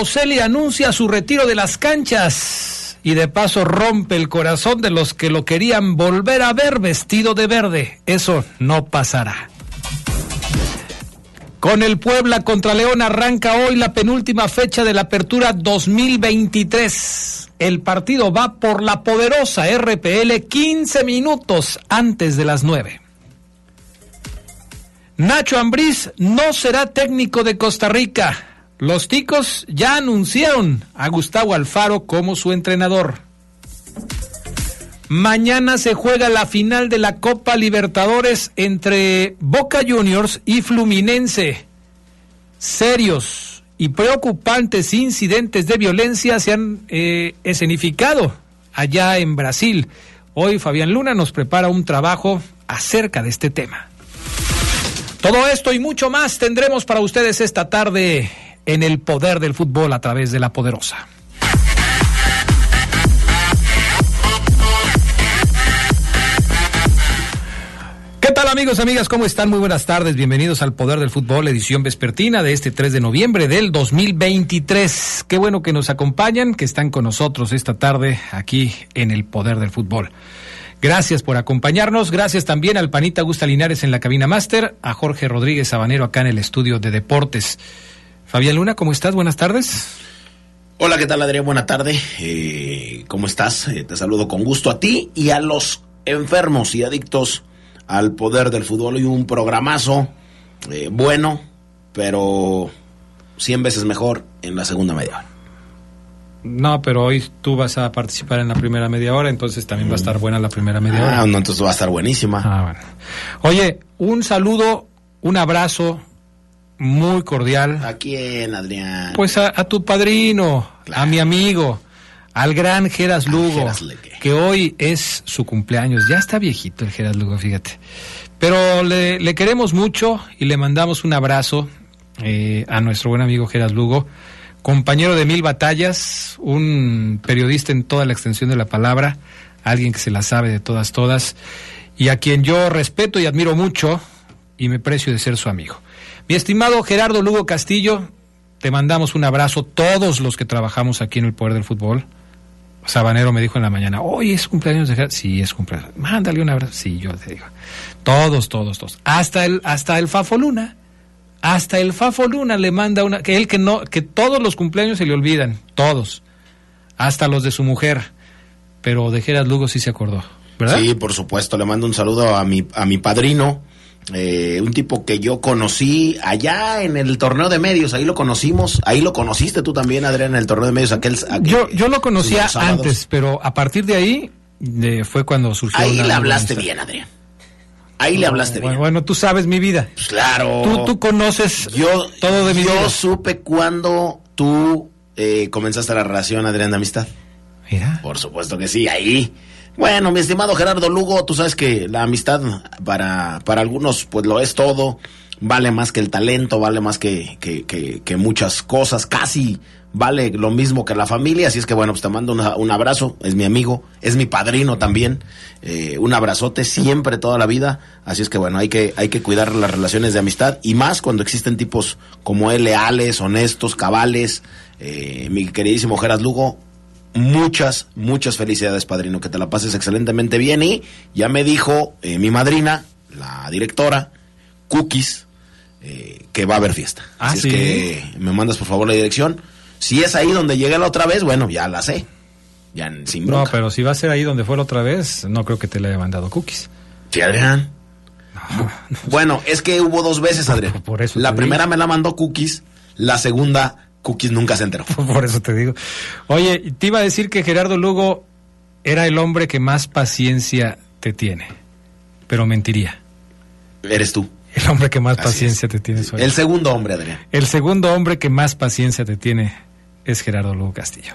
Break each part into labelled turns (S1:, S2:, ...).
S1: Boselli anuncia su retiro de las canchas y de paso rompe el corazón de los que lo querían volver a ver vestido de verde. Eso no pasará. Con el Puebla contra León arranca hoy la penúltima fecha de la apertura 2023. El partido va por la poderosa RPL 15 minutos antes de las 9. Nacho Ambriz no será técnico de Costa Rica. Los ticos ya anunciaron a Gustavo Alfaro como su entrenador. Mañana se juega la final de la Copa Libertadores entre Boca Juniors y Fluminense. Serios y preocupantes incidentes de violencia se han eh, escenificado allá en Brasil. Hoy Fabián Luna nos prepara un trabajo acerca de este tema. Todo esto y mucho más tendremos para ustedes esta tarde en el poder del fútbol a través de la poderosa. ¿Qué tal amigos, amigas? ¿Cómo están? Muy buenas tardes. Bienvenidos al Poder del Fútbol, edición vespertina de este 3 de noviembre del 2023. Qué bueno que nos acompañan, que están con nosotros esta tarde aquí en el Poder del Fútbol. Gracias por acompañarnos. Gracias también al Panita Gusta Linares en la cabina máster, a Jorge Rodríguez Sabanero acá en el estudio de deportes. Fabián Luna, ¿cómo estás? Buenas tardes.
S2: Hola, ¿qué tal Adrián? Buena tarde. Eh, ¿Cómo estás? Eh, te saludo con gusto a ti y a los enfermos y adictos al poder del fútbol. Y un programazo eh, bueno, pero 100 veces mejor en la segunda media hora.
S1: No, pero hoy tú vas a participar en la primera media hora, entonces también va a estar buena la primera media hora.
S2: Ah, no, entonces va a estar buenísima.
S1: Ah, bueno. Oye, un saludo, un abrazo muy cordial.
S2: ¿A quién, Adrián?
S1: Pues a, tu padrino, a mi amigo, al gran Geras Lugo, que hoy es su cumpleaños. Ya está viejito el Geras Lugo, fíjate. Pero le, queremos mucho y le mandamos un abrazo eh, a nuestro buen amigo Geras Lugo, compañero de mil batallas, un periodista en toda la extensión de la palabra, alguien que se la sabe de todas, todas, y a quien yo respeto y admiro mucho y me precio de ser su amigo. Mi estimado Gerardo Lugo Castillo, te mandamos un abrazo, todos los que trabajamos aquí en el Poder del Fútbol. Sabanero me dijo en la mañana, hoy es cumpleaños de Gerardo. Sí, es cumpleaños. Mándale un abrazo. Sí, yo te digo. Todos, todos, todos. Hasta el, hasta el Fafo Luna. Hasta el Fafo Luna le manda una, que él que no, que todos los cumpleaños se le olvidan. Todos. Hasta los de su mujer. Pero de Gerardo Lugo sí se acordó. ¿verdad?
S2: Sí, por supuesto. Le mando un saludo a mi, a mi padrino, eh, un tipo que yo conocí allá en el torneo de medios, ahí lo conocimos, ahí lo conociste tú también, Adrián, en el torneo de medios, aquel...
S1: yo, yo lo conocía antes, pero a partir de ahí fue cuando surgió...
S2: Ahí le hablaste bien, Adrián. Ahí le hablaste
S1: bien. Bueno, tú sabes mi vida.
S2: Pues claro.
S1: Tú, tú conoces yo, todo de mi
S2: vida. Yo supe cuando tú eh, comenzaste la relación, Adrián, de amistad.
S1: Mira.
S2: Por supuesto que sí, ahí bueno, mi estimado Gerardo Lugo, tú sabes que la amistad para, para algunos pues lo es todo, vale más que el talento, vale más que, que, que, muchas cosas, casi vale lo mismo que la familia, así es que bueno, pues te mando un abrazo, es mi amigo, es mi padrino también, eh, un abrazote siempre, toda la vida, así es que bueno, hay que, hay que cuidar las relaciones de amistad. Y más cuando existen tipos como él, leales, honestos, cabales, eh, mi queridísimo Gerardo Lugo, muchas, muchas felicidades, padrino, que te la pases excelentemente bien. Y ya me dijo eh, mi madrina, la directora, Cookies, eh, que va a haber fiesta.
S1: Ah,
S2: Así es que me mandas por favor la dirección. Si es ahí donde llegué la otra vez, bueno, ya la sé. Ya sin
S1: No, pero si va a ser ahí donde fue la otra vez, no creo que te le haya mandado Cookies.
S2: Sí, Adrián. bueno, es que hubo dos veces, Adrián.
S1: Por eso
S2: la primera me la mandó Cookies La segunda, Cookies nunca se enteró.
S1: Por eso te digo. Oye, te iba a decir que Gerardo Lugo era el hombre que más paciencia te tiene, pero mentiría.
S2: Eres tú.
S1: El hombre que más paciencia te tiene.
S2: El segundo hombre, Adrián.
S1: El segundo hombre que más paciencia te tiene es Gerardo Lugo Castillo.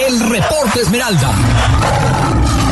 S3: el reporte Esmeralda.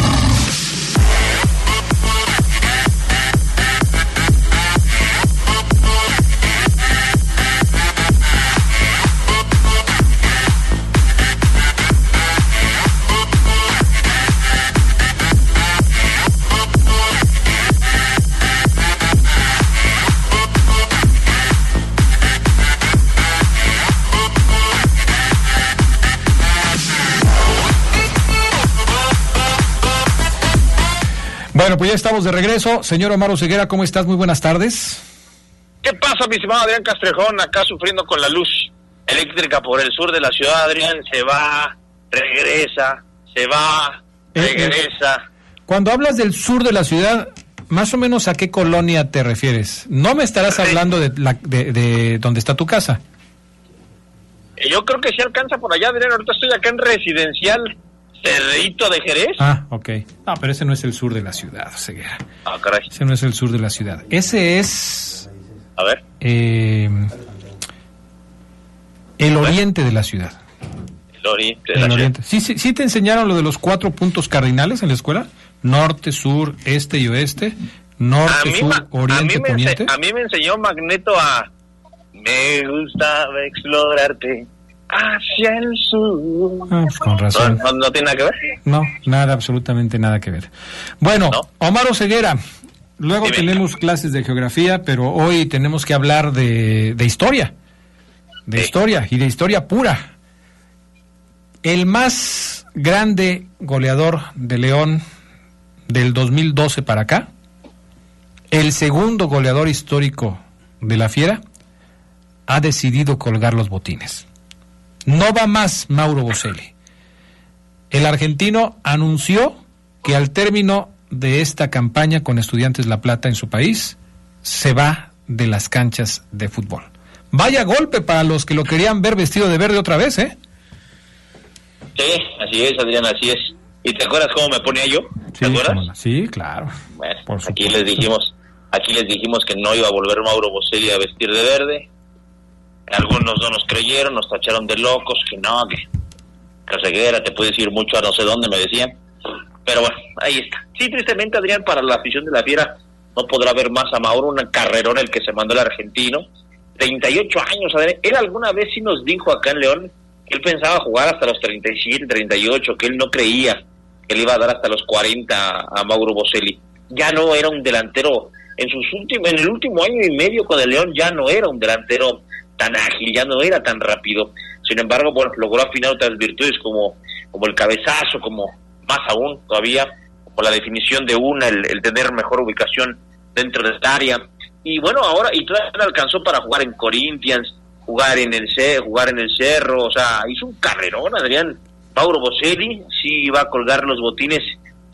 S1: Bueno, pues ya estamos de regreso. Señor Omar Ceguera, ¿cómo estás? Muy buenas tardes.
S4: ¿Qué pasa, mi estimado Adrián Castrejón? Acá sufriendo con la luz eléctrica por el sur de la ciudad, Adrián. Se va, regresa, se va, eh, eh, regresa.
S1: cuando hablas del sur de la ciudad, más o menos a qué colonia te refieres. No me estarás hablando de, la, de, de donde está tu casa.
S4: Eh, yo creo que sí alcanza por allá, Adrián. Ahorita estoy acá en residencial Cerrito de Jerez.
S1: Ah, ok. No, pero ese no es el sur de la ciudad, Ceguera.
S4: Ah, caray.
S1: Ese no es el sur de la ciudad. Ese es.
S4: A ver.
S1: Eh, el oriente de la ciudad.
S4: El oriente de el la oriente.
S1: ¿Sí, sí, ¿Sí te enseñaron lo de los cuatro puntos cardinales en la escuela? Norte, sur, este y oeste. Norte, sur, oriente, poniente.
S4: A mí me enseñó Magneto a. Me gusta explorarte hacia el sur.
S1: Ah, pues con razón.
S4: ¿No, tiene nada que ver?
S1: No, nada, absolutamente nada que ver. Bueno, Omar Oseguera, luego tenemos clases de geografía, pero hoy tenemos que hablar de, de historia. De historia y de historia pura. El más grande goleador de León del 2012 para acá, el segundo goleador histórico de la Fiera, ha decidido colgar los botines. No va más Mauro Boselli. El argentino anunció que al término de esta campaña con Estudiantes La Plata en su país, se va de las canchas de fútbol. Vaya golpe para los que lo querían ver vestido de verde otra vez, ¿eh?
S4: Sí, así es, Adrián, así es. ¿Y te acuerdas cómo me ponía yo? ¿Te acuerdas?
S1: Sí, claro.
S4: Bueno, aquí les dijimos, aquí les dijimos que no iba a volver Mauro Boselli a vestir de verde. Algunos no nos creyeron, nos tacharon de locos, que no, que Caseguera, te puedes ir mucho a no sé dónde, me decían. Pero bueno, ahí está. Sí, tristemente, Adrián, para la afición de la Fiera no podrá ver más a Mauro, un carrerón el que se mandó el argentino. 38 años, Adrián. Él alguna vez sí nos dijo acá en León que él pensaba jugar hasta los 37, 38, que él no creía que le iba a dar hasta los 40 a Mauro Boselli. Ya no era un delantero, en, sus últimos, en el último año y medio con el León ya no era un delantero tan ágil, ya no era tan rápido. Sin embargo, bueno, logró afinar otras virtudes como, como el cabezazo, como más aún todavía, como la definición de una, el, tener mejor ubicación dentro de esta área. Y bueno, ahora, y todavía alcanzó para jugar en Corinthians, jugar en el C, jugar en el Cerro, o sea, hizo un carrerón, Adrián. Mauro Boselli sí va a colgar los botines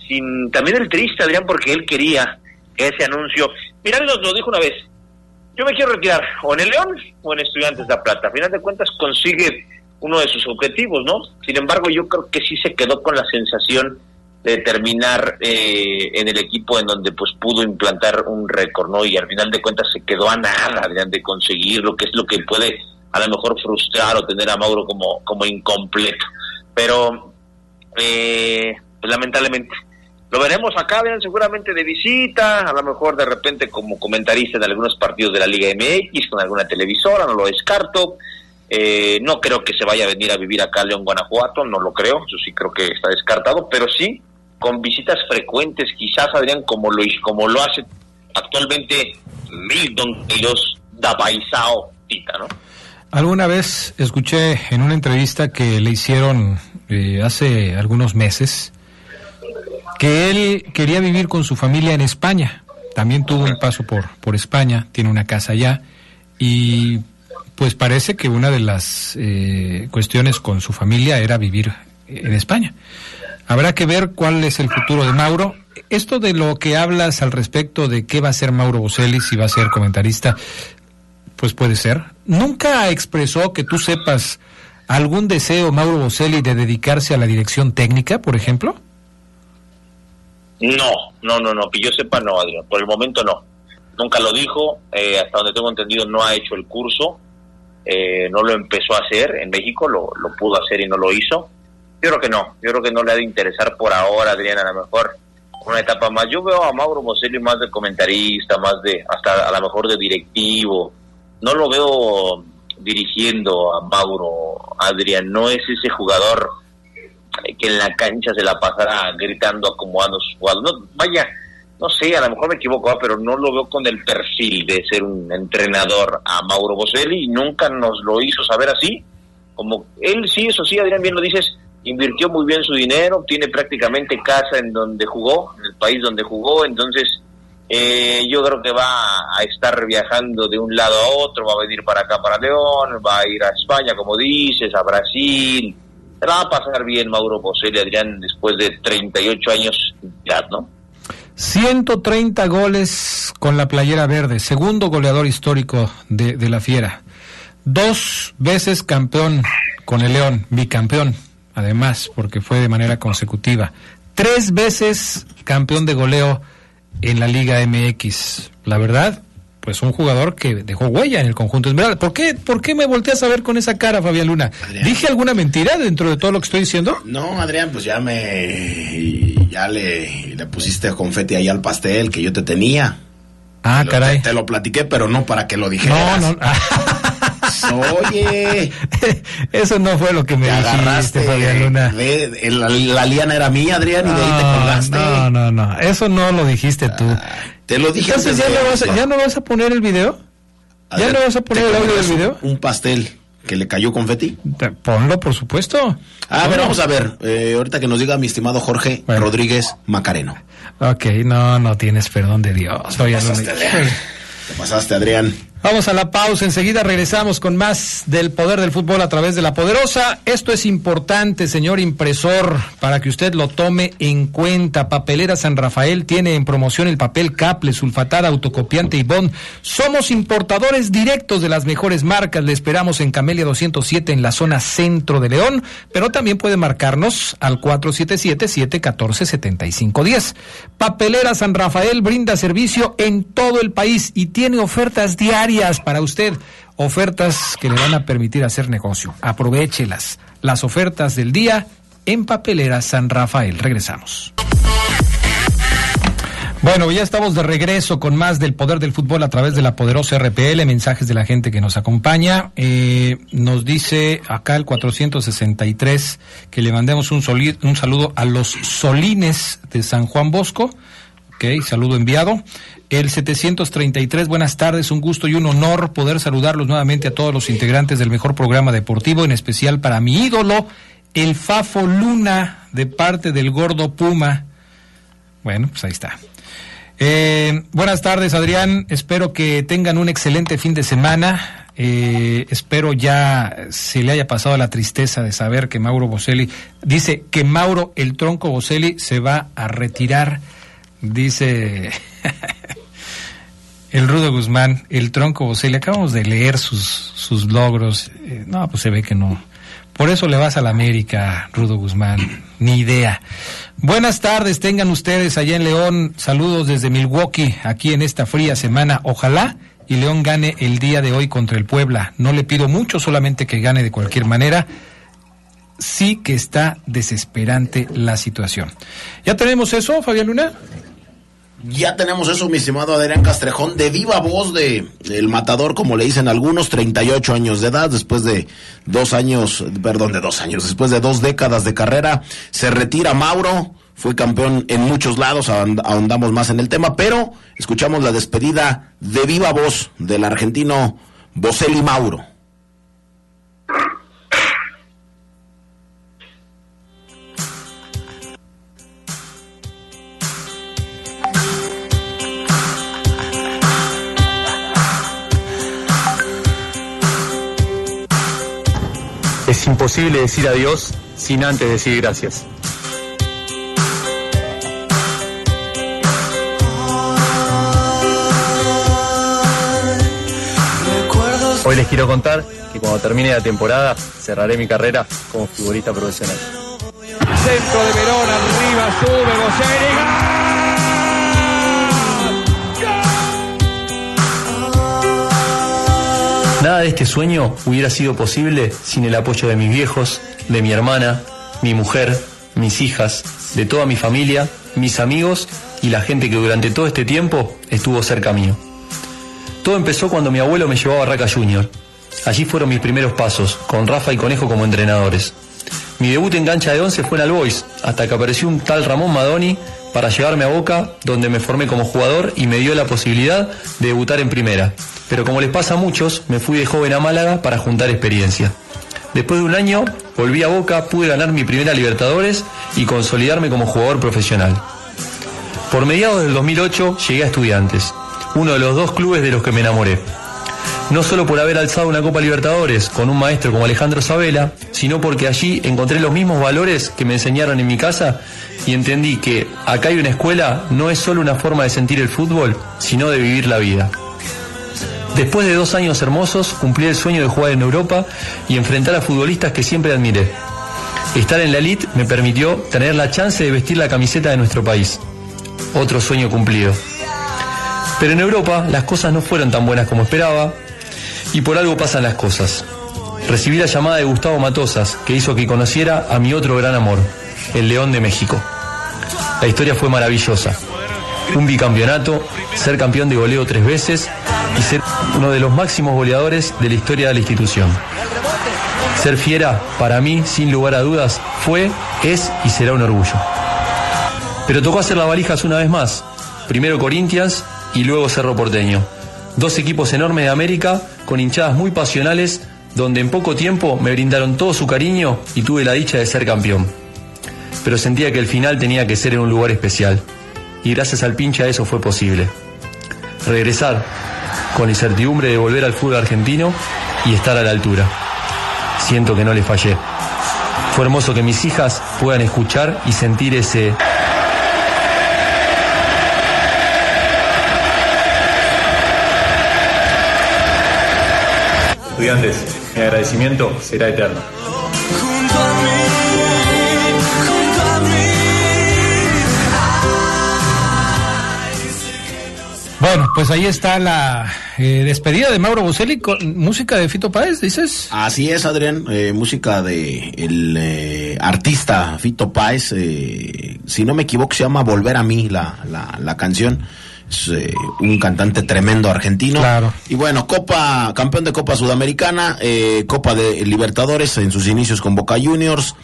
S4: sin también el triste Adrián porque él quería ese anuncio. Mira, nos lo dijo una vez, yo me quiero retirar o en el León o en Estudiantes de La Plata. A final de cuentas consigue uno de sus objetivos, ¿no? Sin embargo, yo creo que sí se quedó con la sensación de terminar eh, en el equipo en donde pues pudo implantar un récord, ¿no? Y al final de cuentas se quedó a nada de conseguir lo que es lo que puede a lo mejor frustrar o tener a Mauro como, como incompleto. Pero, eh, pues lamentablemente, lo veremos acá, vean, seguramente de visita, a lo mejor de repente como comentarista en algunos partidos de la Liga MX, con alguna televisora, no lo descarto. Eh, no creo que se vaya a venir a vivir acá a León, Guanajuato, no lo creo, eso sí creo que está descartado, pero sí con visitas frecuentes, quizás Adrián, como lo, como lo hace actualmente Milton Queiroz da Paisao Tita, ¿no?
S1: alguna vez escuché en una entrevista que le hicieron eh, hace algunos meses que él quería vivir con su familia en España. También tuvo un paso por, España, tiene una casa allá y pues parece que una de las eh, cuestiones con su familia era vivir en España. Habrá que ver cuál es el futuro de Mauro. Esto de lo que hablas al respecto de qué va a ser Mauro Boselli, si va a ser comentarista, pues puede ser. ¿Nunca expresó que tú sepas algún deseo, Mauro Boselli, de dedicarse a la dirección técnica, por ejemplo?
S4: No, no, no, no, que yo sepa no, Adrián, por el momento no. Nunca lo dijo, eh, hasta donde tengo entendido no ha hecho el curso, eh, no lo empezó a hacer en México, lo, lo pudo hacer y no lo hizo. Yo creo que no, yo creo que no le ha de interesar por ahora, Adrián, a lo mejor una etapa más. Yo veo a Mauro Boselli más de comentarista, más de, hasta a lo mejor de directivo, no lo veo dirigiendo a Mauro Adrián, no es ese jugador que en la cancha se la pasará gritando, acomodando sus jugadores. No, vaya, no sé, a lo mejor me equivoco, pero no lo veo con el perfil de ser un entrenador a Mauro Boselli y nunca nos lo hizo saber así. Como él sí, eso sí, Adrián, bien lo dices, invirtió muy bien su dinero, tiene prácticamente casa en donde jugó, en el país donde jugó, entonces eh, yo creo que va a estar viajando de un lado a otro, va a venir para acá, para León, va a ir a España, como dices, a Brasil. Va a pasar bien Mauro Boselli, Adrián, después de 38 años ya, ¿no?
S1: 130 goles con la playera verde, segundo goleador histórico de, de la Fiera. Dos veces campeón con el León, bicampeón, además, porque fue de manera consecutiva. Tres veces campeón de goleo en la Liga MX. La verdad, pues un jugador que dejó huella en el conjunto Esmeralda. ¿Por qué, ¿Por qué me volteas a ver con esa cara, Fabián Luna? ¿Dije alguna mentira dentro de todo lo que estoy diciendo?
S2: No, Adrián, pues ya me... ya le, le pusiste confeti ahí al pastel que yo te tenía.
S1: Ah,
S2: te
S1: caray.
S2: Lo, te, te, lo platiqué, pero no para que lo dijeras.
S1: No, no.
S2: Oye.
S1: Eso no fue lo que me dijiste,
S2: agarraste,
S1: Fabián Luna.
S2: De, de, la, la, liana era mía, Adrián, y de ahí te colgaste.
S1: No, no, no. Eso no lo dijiste tú.
S2: Ah, te lo dije
S1: Entonces, ¿ya no, vas a, ¿ya no vas a poner el video? ¿Ya no vas a poner el audio del video?
S2: Un pastel que le cayó confeti.
S1: Ponlo, por supuesto.
S2: Ah, a ver, vamos a ver. Eh, ahorita que nos diga mi estimado Jorge bueno. Rodríguez Macareno.
S1: Ok, no, no tienes perdón de Dios.
S2: Te pasaste, Adrián. Te pasaste, Adrián.
S1: Vamos a la pausa, enseguida regresamos con más del poder del fútbol a través de la poderosa. Esto es importante, señor impresor, para que usted lo tome en cuenta. Papelera San Rafael tiene en promoción el papel Caple, sulfatada, autocopiante y bond. Somos importadores directos de las mejores marcas. Le esperamos en Camelia 207 en la zona centro de León, pero también puede marcarnos al 477-714-7510. Papelera San Rafael brinda servicio en todo el país y tiene ofertas diarias para usted, ofertas que le van a permitir hacer negocio. Aprovechelas. Las ofertas del día en Papelera San Rafael. Regresamos. Bueno, ya estamos de regreso con más del poder del fútbol a través de la poderosa RPL, mensajes de la gente que nos acompaña. Eh, nos dice acá el 463 que le mandemos un, soli, un saludo a los Solines de San Juan Bosco. Ok, saludo enviado. El 733, buenas tardes, un gusto y un honor poder saludarlos nuevamente a todos los integrantes del mejor programa deportivo, en especial para mi ídolo, el Fafo Luna, de parte del Gordo Puma. Bueno, pues ahí está. Eh, buenas tardes, Adrián. Espero que tengan un excelente fin de semana. Eh, espero ya se le haya pasado la tristeza de saber que Mauro Boselli dice que Mauro el tronco Boselli se va a retirar. Dice el Rudo Guzmán, el tronco Boselli. Acabamos de leer sus, sus logros. Eh, no, pues se ve que no. Por eso le vas a la América, Rudo Guzmán. Ni idea. Buenas tardes, tengan ustedes allá en León. Saludos desde Milwaukee, aquí en esta fría semana. Ojalá y León gane el día de hoy contra el Puebla. No le pido mucho, solamente que gane de cualquier manera. Sí que está desesperante la situación. ¿Ya tenemos eso, Fabián Luna?
S2: Ya tenemos eso, mi estimado Adrián Castrejón, de viva voz de el matador, como le dicen algunos, 38 años de edad, después de dos años, perdón, de dos años, después de dos décadas de carrera, se retira Mauro, fue campeón en muchos lados, ahondamos más en el tema, pero escuchamos la despedida de viva voz del argentino Boselli Mauro.
S5: Es imposible decir adiós sin antes decir gracias. Hoy les quiero contar que cuando termine la temporada cerraré mi carrera como futbolista profesional.
S1: Centro de Verón, arriba, sube,
S5: Nada de este sueño hubiera sido posible sin el apoyo de mis viejos, de mi hermana, mi mujer, mis hijas, de toda mi familia, mis amigos y la gente que durante todo este tiempo estuvo cerca mío. Todo empezó cuando mi abuelo me llevó a Barraca Junior. Allí fueron mis primeros pasos, con Rafa y Conejo como entrenadores. Mi debut en cancha de once fue en Albois, hasta que apareció un tal Ramón Madoni para llevarme a Boca, donde me formé como jugador y me dio la posibilidad de debutar en primera. Pero como les pasa a muchos, me fui de joven a Málaga para juntar experiencia. Después de un año, volví a Boca, pude ganar mi primera Libertadores y consolidarme como jugador profesional. Por mediados del 2008 llegué a Estudiantes, uno de los dos clubes de los que me enamoré. No solo por haber alzado una Copa Libertadores con un maestro como Alejandro Sabela, sino porque allí encontré los mismos valores que me enseñaron en mi casa y entendí que acá hay una escuela no es solo una forma de sentir el fútbol, sino de vivir la vida. Después de dos años hermosos, cumplí el sueño de jugar en Europa y enfrentar a futbolistas que siempre admiré. Estar en la elite me permitió tener la chance de vestir la camiseta de nuestro país. Otro sueño cumplido. Pero en Europa las cosas no fueron tan buenas como esperaba y por algo pasan las cosas. Recibí la llamada de Gustavo Matosas que hizo que conociera a mi otro gran amor, el León de México. La historia fue maravillosa. Un bicampeonato, ser campeón de goleo tres veces y ser uno de los máximos goleadores de la historia de la institución. Ser fiera, para mí, sin lugar a dudas, fue, es y será un orgullo. Pero tocó hacer las valijas una vez más. Primero Corinthians y luego Cerro Porteño. Dos equipos enormes de América con hinchadas muy pasionales donde en poco tiempo me brindaron todo su cariño y tuve la dicha de ser campeón. Pero sentía que el final tenía que ser en un lugar especial. Y gracias al pincha eso fue posible. Regresar con la incertidumbre de volver al fútbol argentino y estar a la altura. Siento que no le fallé. Fue hermoso que mis hijas puedan escuchar y sentir ese Estudiantes, mi agradecimiento será eterno.
S1: Bueno, pues ahí está la eh, despedida de Mauro Boselli con música de Fito Páez, dices.
S2: Así es, Adrián, eh, música de el eh, artista Fito Páez, si no me equivoco se llama Volver a mí la, la, la canción. Es un cantante tremendo argentino.
S1: Claro.
S2: Y bueno, Copa, campeón de Copa Sudamericana, Copa de Libertadores en sus inicios con Boca Juniors,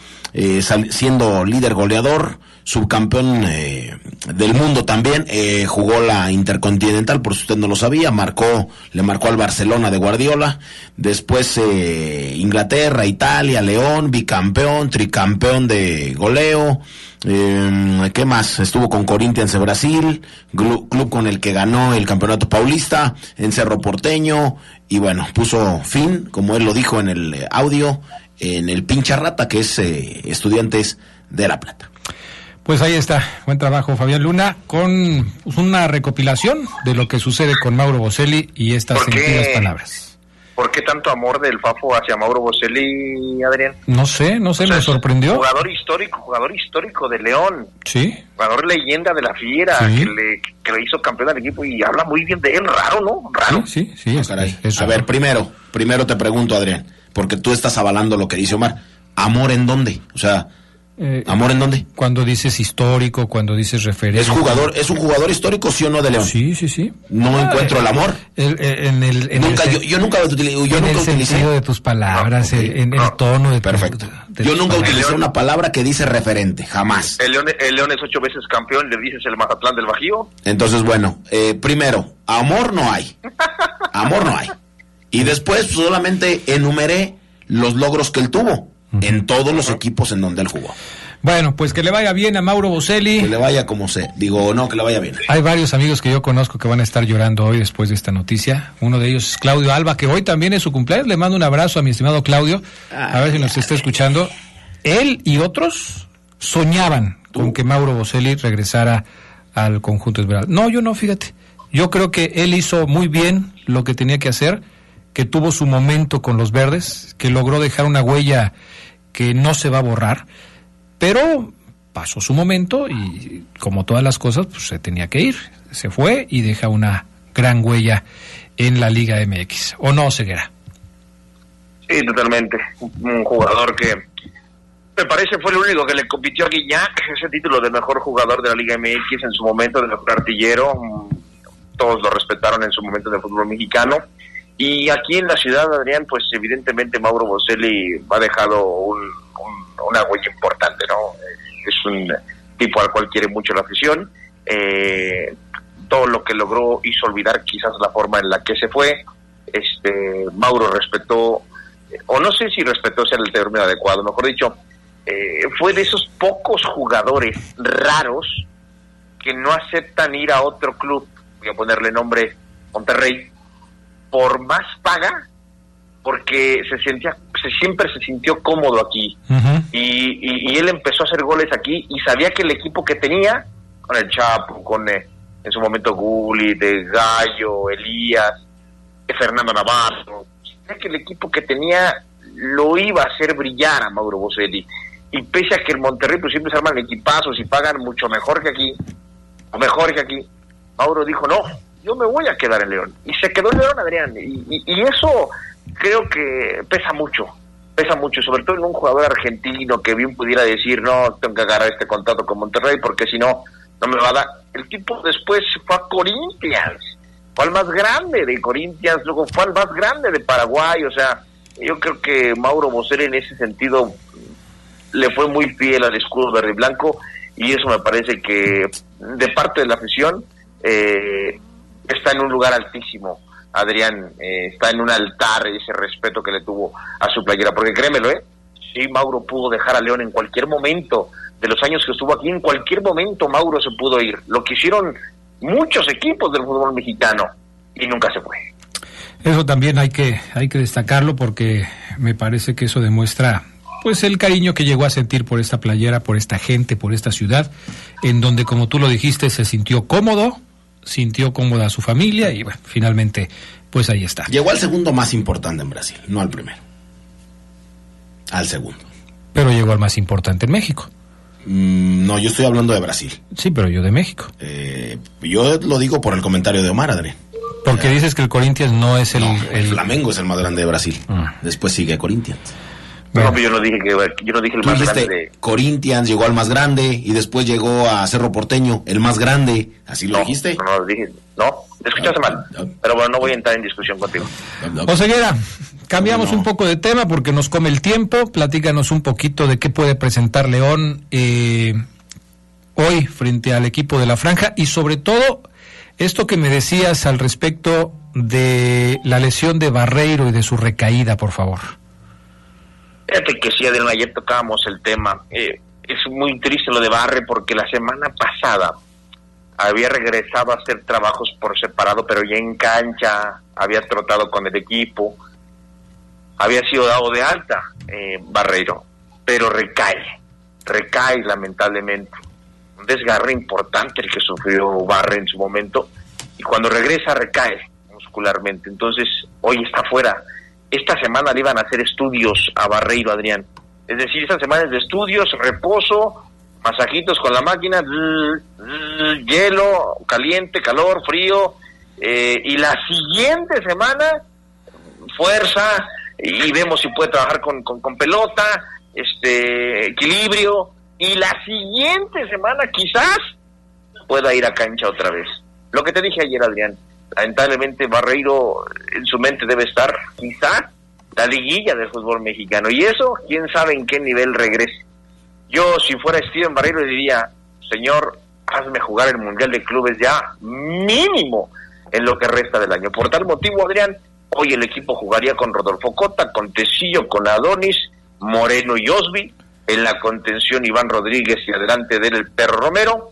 S2: siendo líder goleador, subcampeón eh, del mundo también, eh, jugó la Intercontinental, por si usted no lo sabía, marcó, le marcó al Barcelona de Guardiola, después eh, Inglaterra, Italia, León, bicampeón, tricampeón de goleo, ¿qué más? Estuvo con Corinthians de Brasil, club con el que ganó el campeonato paulista, en Cerro Porteño, y bueno, puso fin, como él lo dijo en el audio, en el pincha rata, que es estudiantes de La Plata.
S1: Pues ahí está, buen trabajo Fabián Luna, con una recopilación de lo que sucede con Mauro Boselli y estas sentidas palabras.
S4: ¿Por qué tanto amor del Fafo hacia Mauro Boselli, Adrián?
S1: No sé, no sé, me sorprendió.
S4: Jugador histórico, jugador histórico de León.
S1: Sí.
S4: Jugador leyenda de la Fiera, que, le, que, le, hizo campeón del equipo y habla muy bien de él, raro, ¿no? Raro.
S1: Sí, sí, sí.
S2: Ah, A ver, primero, primero te pregunto, Adrián, porque tú estás avalando lo que dice Omar. ¿Amor en dónde? O sea, eh, ¿Amor en dónde?
S1: Cuando dices histórico, cuando dices referente.
S2: ¿Es jugador, es un jugador histórico, sí o no, de León?
S1: Sí, sí, sí.
S2: No ah, encuentro el amor.
S1: en el,
S2: nunca, yo, yo, nunca, yo
S1: en
S2: nunca
S1: el sentido de tus palabras, en el tono de
S2: Perfecto. yo nunca utilicé una palabra que dice referente, jamás.
S4: El León, el León, es ocho veces campeón, le dices el Mazatlán del Bajío.
S2: Entonces, bueno, eh, primero, amor no hay. Amor no hay. Y después solamente enumeré los logros que él tuvo en todos los equipos en donde él jugó.
S1: Bueno, pues que le vaya bien a Mauro Boselli.
S2: Que le vaya como se. Digo, no, que le vaya bien.
S1: Hay varios amigos que yo conozco que van a estar llorando hoy después de esta noticia. Uno de ellos es Claudio Alba, que hoy también es su cumpleaños. Le mando un abrazo a mi estimado Claudio. A ver si nos está escuchando. Él y otros soñaban con que Mauro Boselli regresara al conjunto Esmeralda. No, yo no, fíjate. Yo creo que él hizo muy bien lo que tenía que hacer, que tuvo su momento con los verdes, que logró dejar una huella que no se va a borrar, pero pasó su momento y como todas las cosas, pues se tenía que ir. Se fue y deja una gran huella en la Liga MX. ¿O no, Ceguera?
S4: Sí, totalmente. Un jugador que me parece fue el único que le compitió a Guiñac ese título de mejor jugador de la Liga MX en su momento, de mejor artillero. Todos lo respetaron en su momento de fútbol mexicano. Y aquí en la ciudad, Adrián, pues evidentemente Mauro Boselli ha dejado una huella importante, ¿no? Es un tipo al cual quiere mucho la afición. Eh, todo lo que logró hizo olvidar quizás la forma en la que se fue. Este Mauro respetó, o no sé si respetó sea el término adecuado, mejor dicho, eh, fue de esos pocos jugadores raros que no aceptan ir a otro club, voy a ponerle nombre Monterrey, por más paga, porque se sentía, se, siempre se sintió cómodo aquí. y, él empezó a hacer goles aquí y sabía que el equipo que tenía, con el Chapo, con eh, en su momento Gulli, de Gallo, Elías, de Fernando Navarro, sabía que el equipo que tenía lo iba a hacer brillar a Mauro Boselli y pese a que el Monterrey pues siempre se arman equipazos y pagan mucho mejor que aquí, o mejor que aquí, Mauro dijo, no, yo me voy a quedar en León. Y se quedó en León, Adrián. Y, y, eso creo que pesa mucho, pesa mucho, sobre todo en un jugador argentino que bien pudiera decir, no, tengo que agarrar este contrato con Monterrey porque si no, no me va a dar. El tipo después fue a Corinthians, fue al más grande de Corinthians, luego fue al más grande de Paraguay, o sea, yo creo que Mauro Boser en ese sentido le fue muy fiel al escudo verde y blanco y eso me parece que de parte de la afición eh, está en un lugar altísimo. Adrián eh, está en un altar ese respeto que le tuvo a su playera, porque créemelo, ¿eh? Sí, Mauro pudo dejar a León en cualquier momento de los años que estuvo aquí, en cualquier momento Mauro se pudo ir. Lo que hicieron muchos equipos del fútbol mexicano y nunca se fue.
S1: Eso también hay que hay que destacarlo porque me parece que eso demuestra pues el cariño que llegó a sentir por esta playera, por esta gente, por esta ciudad, en donde como tú lo dijiste se sintió cómodo, sintió cómoda a su familia y bueno, finalmente pues ahí está.
S2: Llegó al segundo más importante en Brasil, no al primero. Al segundo.
S1: Pero llegó al más importante en México.
S2: Mm, no, yo estoy hablando de Brasil.
S1: Sí, pero yo de México.
S2: Eh, yo lo digo por el comentario de Omar, Adrián.
S1: Porque dices que el Corinthians no es el,
S2: el... Flamengo es el más grande de Brasil. Ah. Después sigue Corinthians.
S4: No, yo no dije que yo no dije el más grande.
S2: Corinthians llegó al más grande y después llegó a Cerro Porteño, el más grande. ¿Así lo dijiste?
S4: No, no, dije. No, escuchaste mal. Pero bueno, no voy a entrar en discusión contigo.
S1: Oseguera, cambiamos un poco de tema porque nos come el tiempo. Platícanos un poquito de qué puede presentar León eh, hoy frente al equipo de la Franja y sobre todo esto que me decías al respecto de la lesión de Barreiro y de su recaída, por favor.
S4: Fíjate que sí, Adrián, ayer tocábamos el tema. Eh, es muy triste lo de Barre porque la semana pasada había regresado a hacer trabajos por separado, pero ya en cancha, había trotado con el equipo, había sido dado de alta eh, Barreiro, pero recae, recae lamentablemente. Un desgarre importante el que sufrió Barre en su momento, y cuando regresa recae muscularmente. Entonces, hoy está fuera esta semana le iban a hacer estudios a Barreiro, Adrián. Es decir, esta semana es de estudios, reposo, masajitos con la máquina, hielo, caliente, calor, frío. Eh, y la siguiente semana, fuerza, y vemos si puede trabajar con, con, pelota, este equilibrio. Y la siguiente semana quizás pueda ir a cancha otra vez. Lo que te dije ayer, Adrián, lamentablemente Barreiro en su mente debe estar quizá la liguilla del fútbol mexicano. Y eso, quién sabe en qué nivel regrese. Yo, si fuera Steven Barreiro, diría, señor, hazme jugar el Mundial de Clubes ya mínimo en lo que resta del año. Por tal motivo, Adrián, hoy el equipo jugaría con Rodolfo Cota, con Tecillo, con Adonis, Moreno y Osby, En la contención Iván Rodríguez y adelante de él Perro Romero.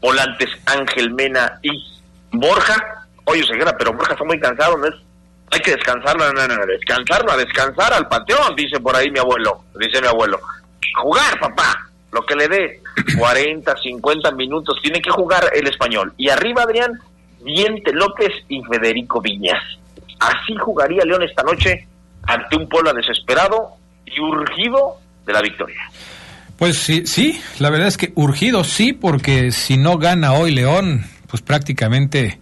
S4: Volantes Ángel Mena y Borja. Oye, Ceguera, pero Borja está muy cansado, ¿no es? Hay que descansarlo, no, no, no, descansarlo, a descansar al panteón, dice por ahí mi abuelo, dice mi abuelo. Jugar, papá, lo que le dé 40, 50 minutos, tiene que jugar el español. Y arriba, Adrián, Diente López y Federico Viñas. Así jugaría León esta noche ante un pueblo desesperado y urgido de la victoria.
S1: Pues sí, sí, la verdad es que urgido sí, porque si no gana hoy León, pues prácticamente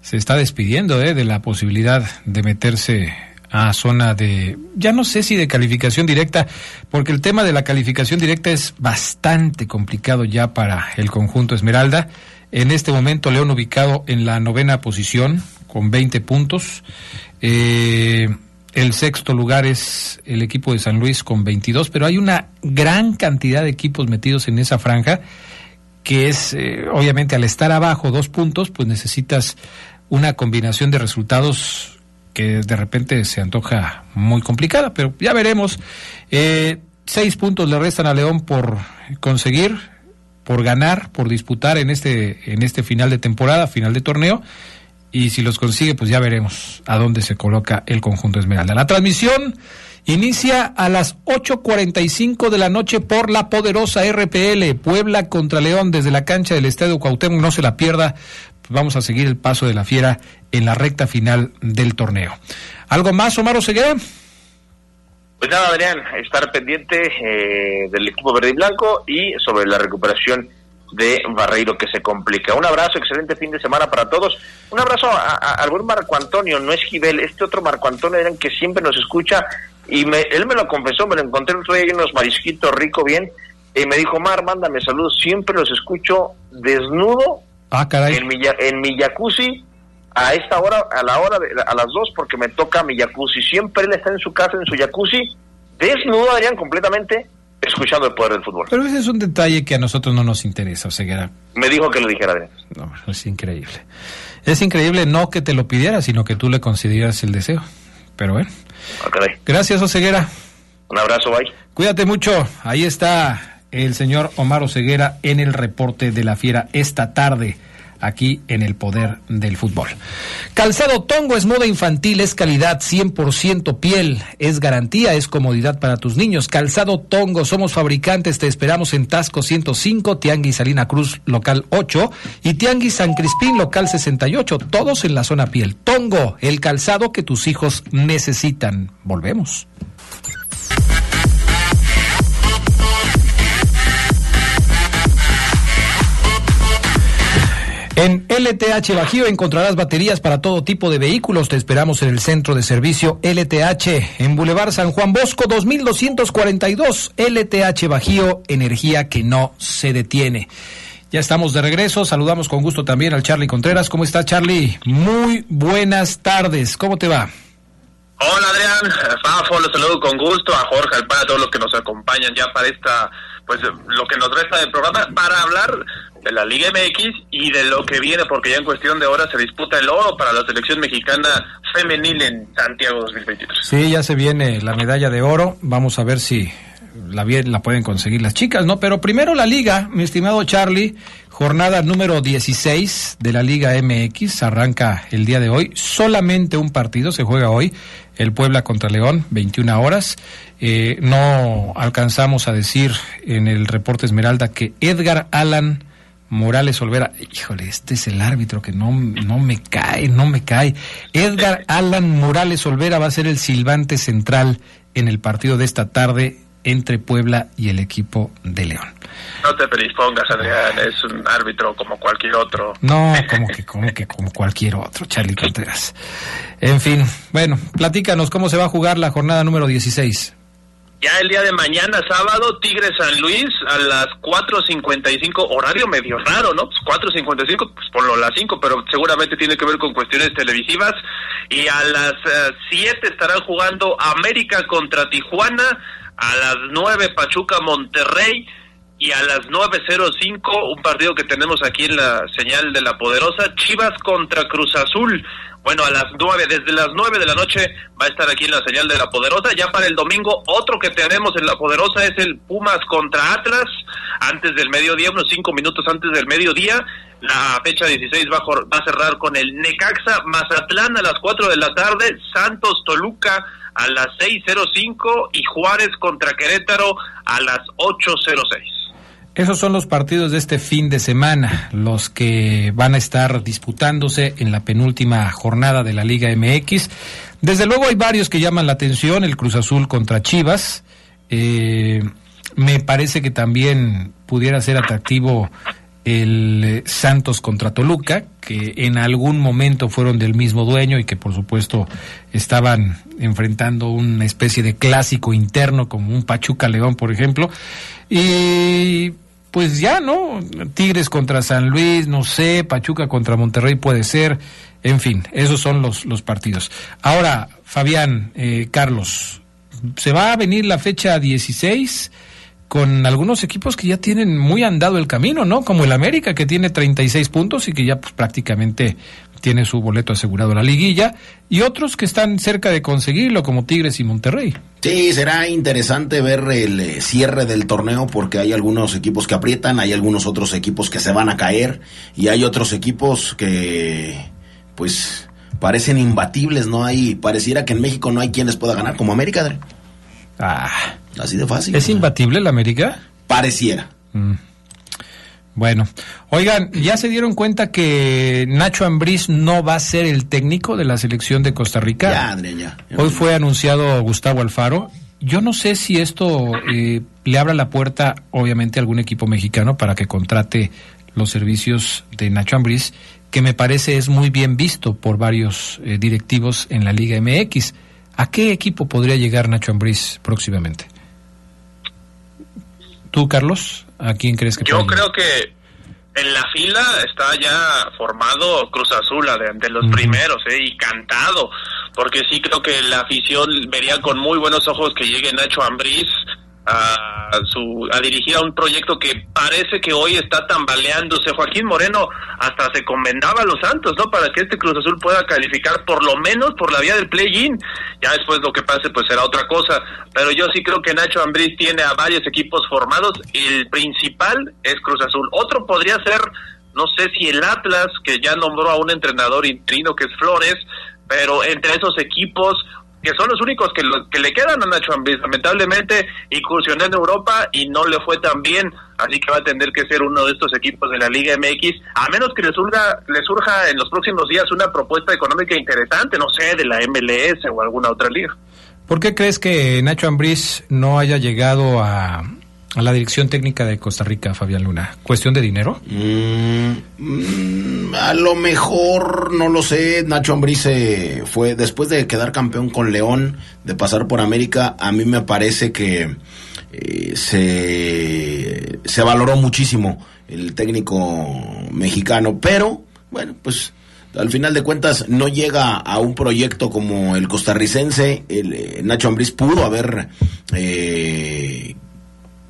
S1: se está despidiendo ¿eh? de la posibilidad de meterse a zona de, ya no sé si de calificación directa, porque el tema de la calificación directa es bastante complicado ya para el conjunto Esmeralda. En este momento León ubicado en la novena posición con 20 puntos. Eh, el sexto lugar es el equipo de San Luis con 22, pero hay una gran cantidad de equipos metidos en esa franja que es, eh, obviamente, al estar abajo dos puntos, pues necesitas una combinación de resultados que de repente se antoja muy complicada, pero ya veremos. Eh, seis puntos le restan a León por conseguir, por ganar, por disputar en este, en este final de temporada, final de torneo y si los consigue, pues ya veremos a dónde se coloca el conjunto Esmeralda. La transmisión inicia a las 8.45 de la noche por la poderosa RPL, Puebla contra León desde la cancha del Estadio Cuauhtémoc, no se la pierda, vamos a seguir el paso de la fiera en la recta final del torneo. ¿Algo más, Omar Oseguera?
S4: Pues nada, Adrián, estar pendiente eh, del equipo verde y blanco y sobre la recuperación de Barreiro que se complica. Un abrazo, excelente fin de semana para todos. Un abrazo al buen Marco Antonio, no es Gibel, este otro Marco Antonio que siempre nos escucha y me, él me lo confesó, me lo encontré el otro día en unos marisquitos rico bien y me dijo, Mar, mándame saludos, siempre los escucho desnudo
S1: ah, caray.
S4: En, mi, en mi jacuzzi a esta hora, a la hora, de, a las dos, porque me toca mi jacuzzi. Siempre él está en su casa, en su jacuzzi, desnudo, Adrián, completamente, escuchando el poder del fútbol.
S1: Pero ese es un detalle que a nosotros no nos interesa, o sea,
S4: Me dijo que lo dijera, Adrián.
S1: No, es increíble. Es increíble no que te lo pidiera, sino que tú le concedieras el deseo. Pero bueno.
S4: Okay.
S1: Gracias, Oseguera.
S4: Un abrazo, bye.
S1: Cuídate mucho. Ahí está el señor Omar Oseguera en el reporte de la fiera esta tarde aquí en el poder del fútbol. Calzado Tongo es moda infantil, es calidad 100% piel, es garantía, es comodidad para tus niños. Calzado Tongo, somos fabricantes, te esperamos en Tasco 105, Tianguis Salina Cruz local 8 y Tianguis San Crispín local 68, todos en la zona piel. Tongo, el calzado que tus hijos necesitan. Volvemos. En LTH Bajío encontrarás baterías para todo tipo de vehículos. Te esperamos en el centro de servicio LTH en Boulevard San Juan Bosco 2242. LTH Bajío, energía que no se detiene. Ya estamos de regreso. Saludamos con gusto también al Charlie Contreras. ¿Cómo está Charlie? Muy buenas tardes. ¿Cómo te va?
S6: Hola Adrián, Fafo, los saludo con gusto, a Jorge, al a todos los que nos acompañan ya para esta, pues lo que nos resta del programa, para hablar de la Liga MX y de lo que viene, porque ya en cuestión de horas se disputa el oro para la selección mexicana femenil en Santiago 2023.
S1: Sí, ya se viene la medalla de oro, vamos a ver si la, la pueden conseguir las chicas, ¿no? Pero primero la liga, mi estimado Charlie, jornada número 16 de la Liga MX, arranca el día de hoy, solamente un partido se juega hoy, el Puebla contra León, 21 horas. Eh, no alcanzamos a decir en el reporte Esmeralda que Edgar Alan Morales Olvera, híjole, este es el árbitro que no, no me cae, no me cae. Edgar Alan Morales Olvera va a ser el silbante central en el partido de esta tarde entre Puebla y el equipo de León.
S6: No te predispongas, Adrián, es un árbitro como cualquier otro.
S1: No, como que, como que como cualquier otro, Charlie Contreras. En fin, bueno, platícanos cómo se va a jugar la jornada número 16.
S6: Ya el día de mañana, sábado, Tigres San Luis a las 4.55, horario medio raro, ¿no? Pues 4.55, pues por lo las 5, pero seguramente tiene que ver con cuestiones televisivas. Y a las 7 uh, estarán jugando América contra Tijuana, a las 9 Pachuca Monterrey y a las 9.05 un partido que tenemos aquí en la señal de la poderosa, Chivas contra Cruz Azul. Bueno, a las 9, desde las 9 de la noche va a estar aquí en la señal de la poderosa. Ya para el domingo, otro que tenemos en la poderosa es el Pumas contra Atlas, antes del mediodía, unos 5 minutos antes del mediodía. La fecha 16 va a, cerrar con el Necaxa Mazatlán a las 4 de la tarde, Santos Toluca a las 6.05 y Juárez contra Querétaro a las 8.06.
S1: Esos son los partidos de este fin de semana, los que van a estar disputándose en la penúltima jornada de la Liga MX. Desde luego hay varios que llaman la atención, el Cruz Azul contra Chivas. Eh, me parece que también pudiera ser atractivo el eh, Santos contra Toluca, que en algún momento fueron del mismo dueño y que por supuesto estaban enfrentando una especie de clásico interno como un Pachuca León, por ejemplo. Y pues ya, ¿no? Tigres contra San Luis, no sé, Pachuca contra Monterrey puede ser, en fin, esos son los, los partidos. Ahora, Fabián, eh, Carlos, se va a venir la fecha 16 con algunos equipos que ya tienen muy andado el camino, ¿no? Como el América, que tiene 36 puntos y que ya pues, prácticamente tiene su boleto asegurado a la liguilla, y otros que están cerca de conseguirlo, como Tigres y Monterrey.
S2: Sí, será interesante ver el eh, cierre del torneo porque hay algunos equipos que aprietan, hay algunos otros equipos que se van a caer y hay otros equipos que pues parecen imbatibles, no hay, pareciera que en México no hay quien les pueda ganar, como América.
S1: Ah,
S2: así de fácil.
S1: ¿Es imbatible la América?
S2: Pareciera. Mm.
S1: Bueno, oigan, ¿ya se dieron cuenta que Nacho Ambriz no va a ser el técnico de la selección de Costa Rica?
S2: Ya, Adrián, ya.
S1: Hoy fue anunciado Gustavo Alfaro. Yo no sé si esto eh, le abra la puerta, obviamente, a algún equipo mexicano para que contrate los servicios de Nacho Ambriz, que me parece es muy bien visto por varios eh, directivos en la Liga MX. ¿A qué equipo podría llegar Nacho Ambriz próximamente? ¿Tú, Carlos? ¿A quién crees que
S6: Yo creo que en la fila está ya formado Cruz Azul de, los primeros eh, y cantado, porque sí creo que la afición vería con muy buenos ojos que llegue Nacho Ambriz a, su, a dirigir a un proyecto que parece que hoy está tambaleándose. Joaquín Moreno hasta se convendaba a los Santos, ¿no? Para que este Cruz Azul pueda calificar por lo menos por la vía del play-in. Ya después lo que pase pues será otra cosa. Pero yo sí creo que Nacho Ambriz tiene a varios equipos formados. El principal es Cruz Azul. Otro podría ser, no sé si el Atlas, que ya nombró a un entrenador interino que es Flores, pero entre esos equipos que son los únicos que, que le quedan a Nacho Ambriz. Lamentablemente incursionó en Europa y no le fue tan bien, así que va a tener que ser uno de estos equipos de la Liga MX, a menos que le surja, le surja en los próximos días una propuesta económica interesante, no sé, de la MLS o alguna otra liga.
S1: ¿Por qué crees que Nacho Ambriz no haya llegado a, a la dirección técnica de Costa Rica, Fabián Luna? ¿Cuestión de dinero?
S2: Mm, mm, a lo mejor, no lo sé. Nacho Ambriz fue, después de quedar campeón con León, de pasar por América, a mí me parece que eh, se, se valoró muchísimo el técnico mexicano, pero bueno, pues al final de cuentas no llega a un proyecto como el costarricense. El, eh, Nacho Ambriz pudo haber eh,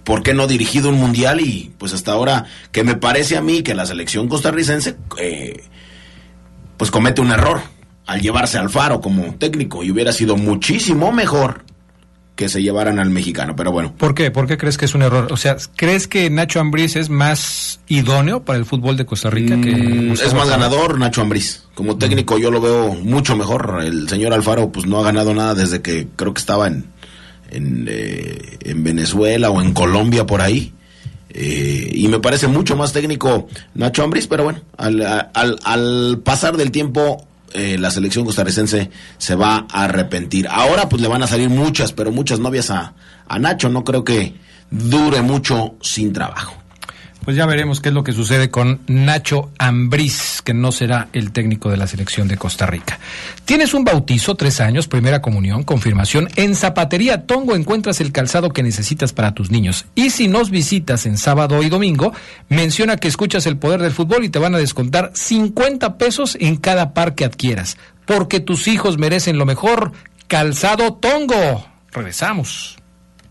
S2: ¿por qué no dirigido un mundial? Y pues hasta ahora, que me parece a mí que la selección costarricense, eh, pues comete un error al llevarse al Faro como técnico y hubiera sido muchísimo mejor que se llevaran al mexicano, pero bueno.
S1: ¿Por qué? ¿Por qué crees que es un error? O sea, ¿crees que Nacho Ambriz es más idóneo para el fútbol de Costa Rica que
S2: mm, es más ganador Nacho Ambriz. Como técnico yo lo veo mucho mejor. El señor Alfaro pues no ha ganado nada desde que creo que estaba en en, eh, en Venezuela o en Colombia por ahí. Eh, y me parece mucho más técnico Nacho Ambriz, pero bueno, al, al, al pasar del tiempo eh, la selección costarricense se va a arrepentir. Ahora pues le van a salir muchas, pero muchas novias a, a Nacho, no creo que dure mucho sin trabajo.
S1: Pues ya veremos qué es lo que sucede con Nacho Ambriz, que no será el técnico de la selección de Costa Rica. Tienes un bautizo, tres años, primera comunión, confirmación. En Zapatería Tongo encuentras el calzado que necesitas para tus niños. Y si nos visitas en sábado y domingo, menciona que escuchas el poder del fútbol y te van a descontar 50 pesos en cada par que adquieras. Porque tus hijos merecen lo mejor. Calzado Tongo. Regresamos.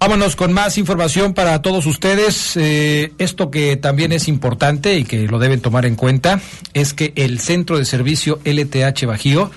S1: Vámonos con más información para todos ustedes. Eh, esto que también es importante y que lo deben tomar en cuenta es que el Centro de Servicio LTH Bajío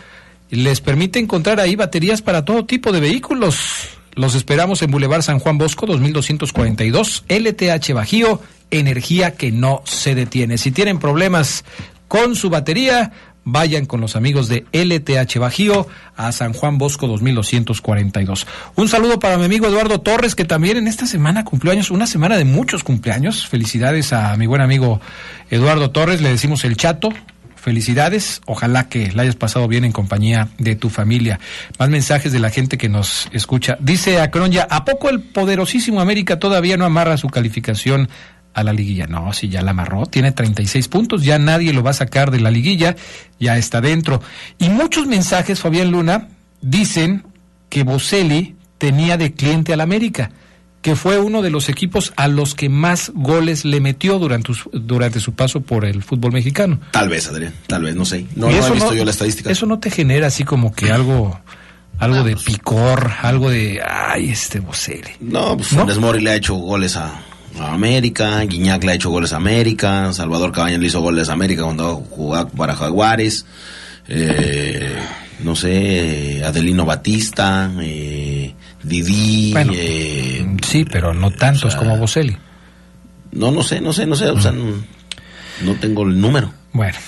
S1: les permite encontrar ahí baterías para todo tipo de vehículos. Los esperamos en Boulevard San Juan Bosco 2242, LTH Bajío, energía que no se detiene. Si tienen problemas con su batería, vayan con los amigos de LTH Bajío a San Juan Bosco 2242. Un saludo para mi amigo Eduardo Torres, que también en esta semana cumplió años, una semana de muchos cumpleaños. Felicidades a mi buen amigo Eduardo Torres, le decimos el chato. Felicidades, ojalá que la hayas pasado bien en compañía de tu familia. Más mensajes de la gente que nos escucha. Dice Acronya, ¿a poco el poderosísimo América todavía no amarra su calificación a la liguilla. No, si ya la amarró, tiene 36 puntos, ya nadie lo va a sacar de la liguilla, ya está dentro. Y muchos mensajes, Fabián Luna, dicen que Boselli tenía de cliente al América, que fue uno de los equipos a los que más goles le metió durante, durante su paso por el fútbol mexicano.
S2: Tal vez, Adrián, tal vez, no sé. No, he visto yo la estadística.
S1: Eso no te genera así como que algo algo de pues. picor, algo de ay, este Boselli.
S2: No, pues ¿No? Mori le ha hecho goles a, América, Guiñac le ha hecho goles a América, Salvador Cabañas le hizo goles a América cuando jugaba para Jaguares, eh, no sé, Adelino Batista, eh, Didi.
S1: Eh, sí, pero no tantos como Boselli.
S2: No, no sé, no sé, no sé, o sea, no, tengo el número.
S1: Bueno.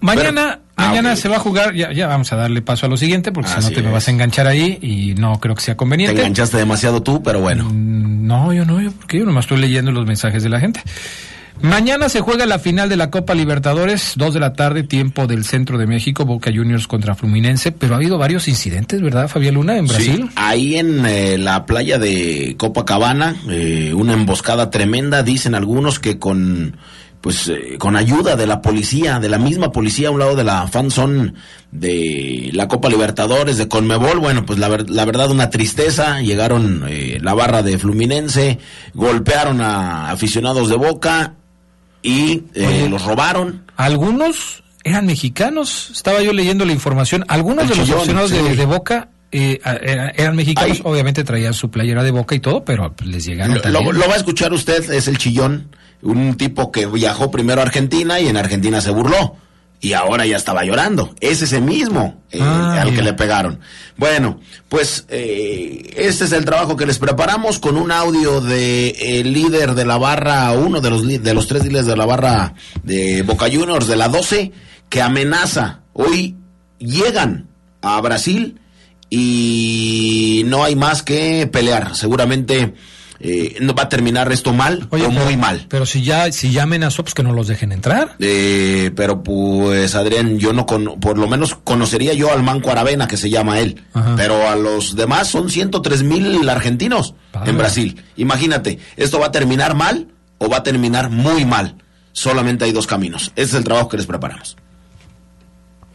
S1: Mañana, ah, mañana se va a jugar, ya, ya vamos a darle paso a lo siguiente, porque si no te me vas a enganchar ahí y no creo que sea conveniente.
S2: Te enganchaste demasiado tú, pero bueno.
S1: Mm, no, yo no, yo porque yo nomás estoy leyendo los mensajes de la gente. Mañana se juega la final de la Copa Libertadores, dos de la tarde, tiempo del centro de México, Boca Juniors contra Fluminense, pero ha habido varios incidentes, ¿verdad, Fabián Luna, en Brasil?
S2: Sí, ahí en eh, la playa de Copacabana, eh, una emboscada tremenda, dicen algunos que con pues eh, con ayuda de la policía, de la misma policía a un lado de la fanzone de la Copa Libertadores, de Conmebol, bueno, pues la, la verdad una tristeza, llegaron eh, la barra de Fluminense, golpearon a aficionados de Boca y eh, los robaron.
S1: Algunos eran mexicanos, estaba yo leyendo la información, algunos de los aficionados de, Boca eran, mexicanos, obviamente traían su playera de boca y todo, pero les llegaron.
S2: Lo, lo, va a escuchar usted, es el chillón un tipo que viajó primero a Argentina y en Argentina se burló. Y ahora ya estaba llorando. Es ese mismo eh, ah, al que le pegaron. Bueno, pues eh, este es el trabajo que les preparamos con un audio de el líder de la barra, uno de los, de los tres líderes de la barra de Boca Juniors de la 12, que amenaza. Hoy llegan a Brasil y no hay más que pelear. Seguramente eh, no va a terminar esto mal o muy mal.
S1: Pero si ya, si ya amenazó, pues que no los dejen entrar.
S2: Eh, pero pues, Adrián, yo no, con, por lo menos conocería yo al Manco Aravena, que se llama él. Pero a los demás son 103 mil argentinos en Brasil. Imagínate, ¿esto va a terminar mal o va a terminar muy mal? Solamente hay dos caminos. Ese es el trabajo que les preparamos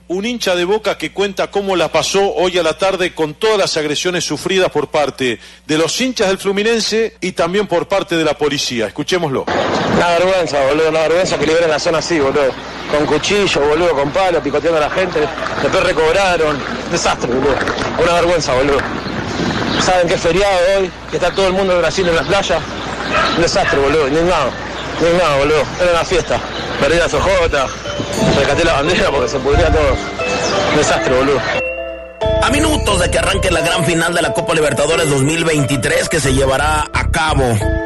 S7: un hincha de boca que cuenta cómo la pasó hoy a la tarde con todas las agresiones sufridas por parte de los hinchas del Fluminense y también por parte de la policía. Escuchémoslo.
S8: Una vergüenza, boludo, una vergüenza que liberen la zona así, boludo. Con cuchillo, boludo, con palo, picoteando a la gente. Después recobraron. Desastre, boludo. Una vergüenza, boludo. Saben que es feriado hoy, que está todo el mundo de Brasil en las playas. Un desastre, boludo, ni nada. Ni nada, boludo. Era una fiesta. Perdí la sojota, rescaté la bandera porque se pudría todo. desastre, boludo.
S2: A minutos de que arranque la gran final de la Copa Libertadores 2023 que se llevará a cabo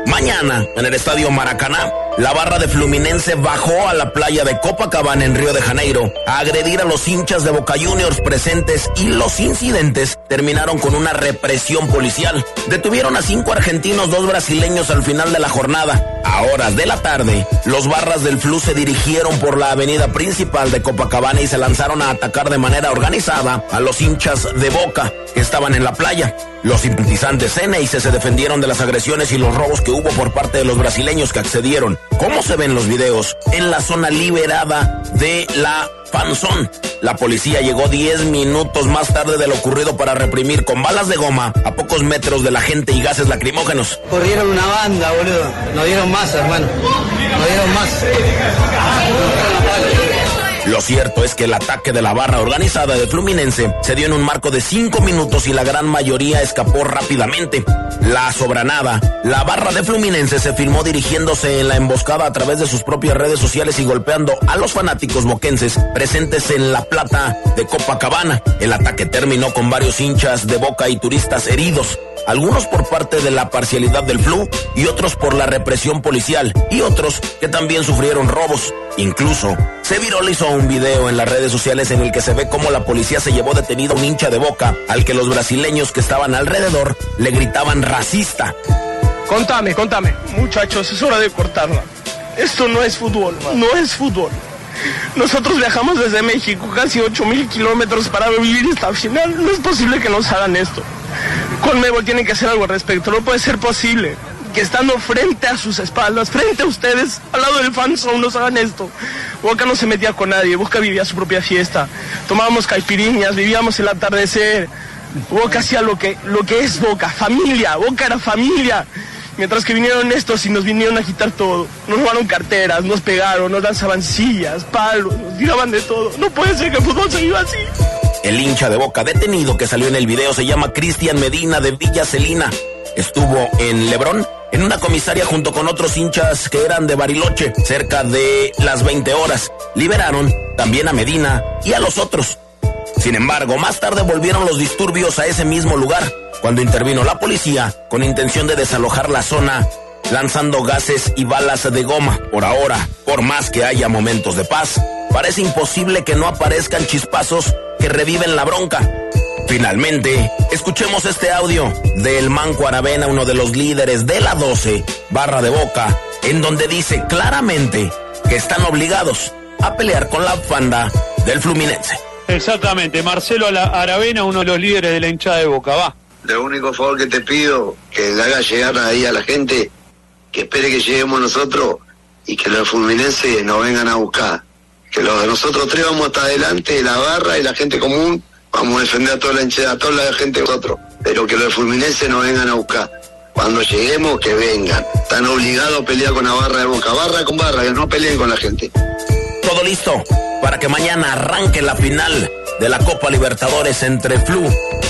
S2: mañana en el Estadio Maracaná, la barra de Fluminense bajó a la playa de Copacabana en Río de Janeiro a agredir a los hinchas de Boca Juniors presentes y los incidentes terminaron con una represión policial. Detuvieron a cinco argentinos, dos brasileños al final de la jornada. A horas de la tarde, los barras del Flu se dirigieron por la avenida principal de Copacabana y se lanzaron a atacar de manera organizada a los hinchas de Boca que estaban en la playa. Los simpatizantes Ceneice se defendieron de las agresiones y los robos que hubo por parte de los brasileños que accedieron. ¿Cómo se ven los videos? En la zona liberada de la Panzón. La policía llegó 10 minutos más tarde de lo ocurrido para reprimir con balas de goma a pocos metros de la gente y gases lacrimógenos.
S9: Corrieron una banda, boludo. No dieron más, hermano. No dieron más.
S2: Lo cierto es que el ataque de la barra organizada de Fluminense se dio en un marco de cinco minutos y la gran mayoría escapó rápidamente. La sobranada, la barra de Fluminense se filmó dirigiéndose en la emboscada a través de sus propias redes sociales y golpeando a los fanáticos moquenses presentes en La Plata de Copacabana. El ataque terminó con varios hinchas de boca y turistas heridos algunos por parte de la parcialidad del flu y otros por la represión policial y otros que también sufrieron robos. Incluso se viralizó un video en las redes sociales en el que se ve cómo la policía se llevó detenido a un hincha de boca al que los brasileños que estaban alrededor le gritaban racista.
S9: Contame, contame. Muchachos, es hora de cortarla. Esto no es fútbol, no es fútbol. Nosotros viajamos desde México casi 8 mil kilómetros para vivir esta final. No es posible que nos hagan esto. Conmebol tiene que hacer algo al respecto. No puede ser posible que estando frente a sus espaldas, frente a ustedes, al lado del fanzone, nos hagan esto. Boca no se metía con nadie, Boca vivía su propia fiesta. Tomábamos caipiriñas, vivíamos el atardecer. Boca hacía lo que, lo que es Boca, familia. Boca era familia. Mientras que vinieron estos y nos vinieron a quitar todo. Nos robaron carteras, nos pegaron, nos lanzaban sillas, palos, nos tiraban de todo. No puede ser que el fútbol se viva así.
S2: El hincha de boca detenido que salió en el video se llama Cristian Medina de Villa Celina. Estuvo en Lebrón en una comisaria junto con otros hinchas que eran de Bariloche, cerca de las 20 horas. Liberaron también a Medina y a los otros. Sin embargo, más tarde volvieron los disturbios a ese mismo lugar, cuando intervino la policía con intención de desalojar la zona, lanzando gases y balas de goma. Por ahora, por más que haya momentos de paz, parece imposible que no aparezcan chispazos que reviven la bronca. Finalmente, escuchemos este audio del Manco Aravena, uno de los líderes de la 12, barra de boca, en donde dice claramente que están obligados a pelear con la banda del Fluminense.
S10: Exactamente, Marcelo Aravena, uno de los líderes de la hinchada de Boca, va.
S11: Lo único favor que te pido, que le haga llegar ahí a la gente, que espere que lleguemos nosotros y que los fluminenses nos vengan a buscar que los de nosotros tres vamos hasta adelante, la barra y la gente común, vamos a defender a toda la a toda la gente de nosotros, pero que los fulminenses nos vengan a buscar. Cuando lleguemos, que vengan. Están obligados a pelear con la barra de boca, barra con barra, que no peleen con la gente.
S2: Todo listo para que mañana arranque la final de la Copa Libertadores entre Flu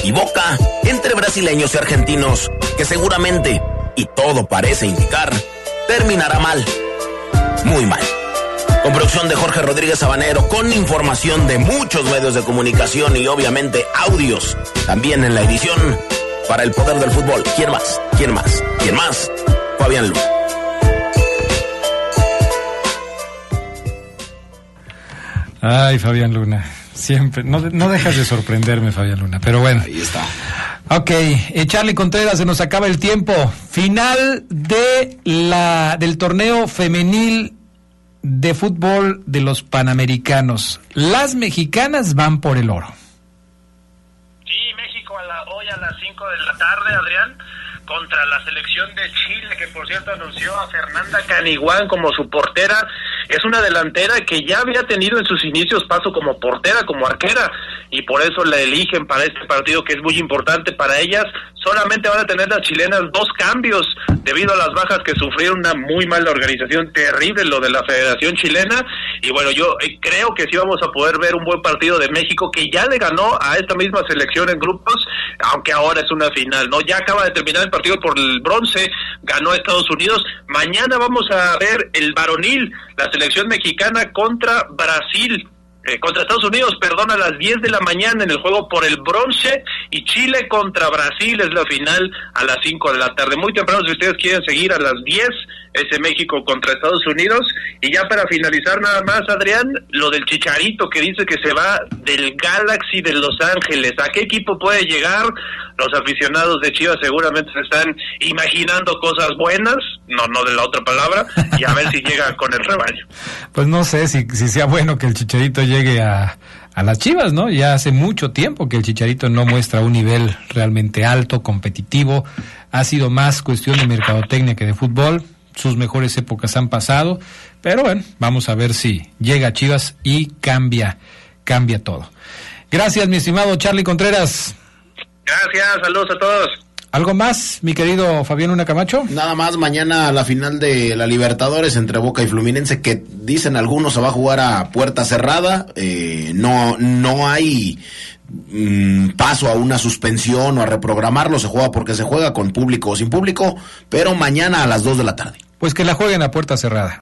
S2: y Boca, entre brasileños y argentinos, que seguramente, y todo parece indicar, terminará mal. Muy mal con producción de Jorge Rodríguez Sabanero, con información de muchos medios de comunicación y obviamente audios también en la edición para el poder del fútbol. ¿Quién más? ¿Quién más? ¿Quién más? Fabián Luna.
S1: Ay, Fabián Luna. Siempre, no, no dejas de sorprenderme, Fabián Luna, pero bueno.
S2: Ahí está.
S1: Ok, eh, Charlie Contreras, se nos acaba el tiempo. Final de la, del torneo femenil de fútbol de los Panamericanos. Las mexicanas van por el oro.
S6: Sí, México hoy a las 5 de la tarde, Adrián, contra la selección de Chile, que por cierto anunció a Fernanda Caniguán como su portera. Es una delantera que ya había tenido en sus inicios paso como portera, como arquera, y por eso la eligen para este partido que es muy importante para ellas. Solamente van a tener las chilenas dos cambios debido a las bajas que sufrieron una muy mala organización, terrible lo de la Federación Chilena. Y bueno, yo eh, creo que sí vamos a poder ver un buen partido de México que ya le ganó a esta misma selección en grupos, aunque ahora es una final, ¿no? Ya acaba de terminar el partido por el bronce, ganó Estados Unidos. Mañana vamos a ver el varonil, la selección mexicana contra Brasil. Eh, contra Estados Unidos, perdón, a las 10 de la mañana en el juego por el bronce y Chile contra Brasil es la final a las 5 de la tarde. Muy temprano, si ustedes quieren seguir a las 10, ese México contra Estados Unidos. Y ya para finalizar nada más, Adrián, lo del Chicharito que dice que se va del Galaxy de Los Ángeles. ¿A qué equipo puede llegar? Los aficionados de Chivas seguramente se están imaginando cosas buenas, no, no de la otra palabra, y a ver si llega con el rebaño.
S1: Pues no sé si, si sea bueno que el Chicharito llegue a, a las Chivas, ¿no? Ya hace mucho tiempo que el Chicharito no muestra un nivel realmente alto, competitivo. Ha sido más cuestión de mercadotecnia que de fútbol sus mejores épocas han pasado, pero bueno, vamos a ver si llega Chivas y cambia, cambia todo. Gracias, mi estimado Charlie Contreras.
S6: Gracias, saludos a todos.
S1: ¿Algo más, mi querido Fabián Una Camacho?
S2: Nada más, mañana la final de la Libertadores entre Boca y Fluminense, que dicen algunos se va a jugar a puerta cerrada. Eh, no, no hay mm, paso a una suspensión o a reprogramarlo, se juega porque se juega con público o sin público, pero mañana a las 2 de la tarde.
S1: Pues que la jueguen a puerta cerrada.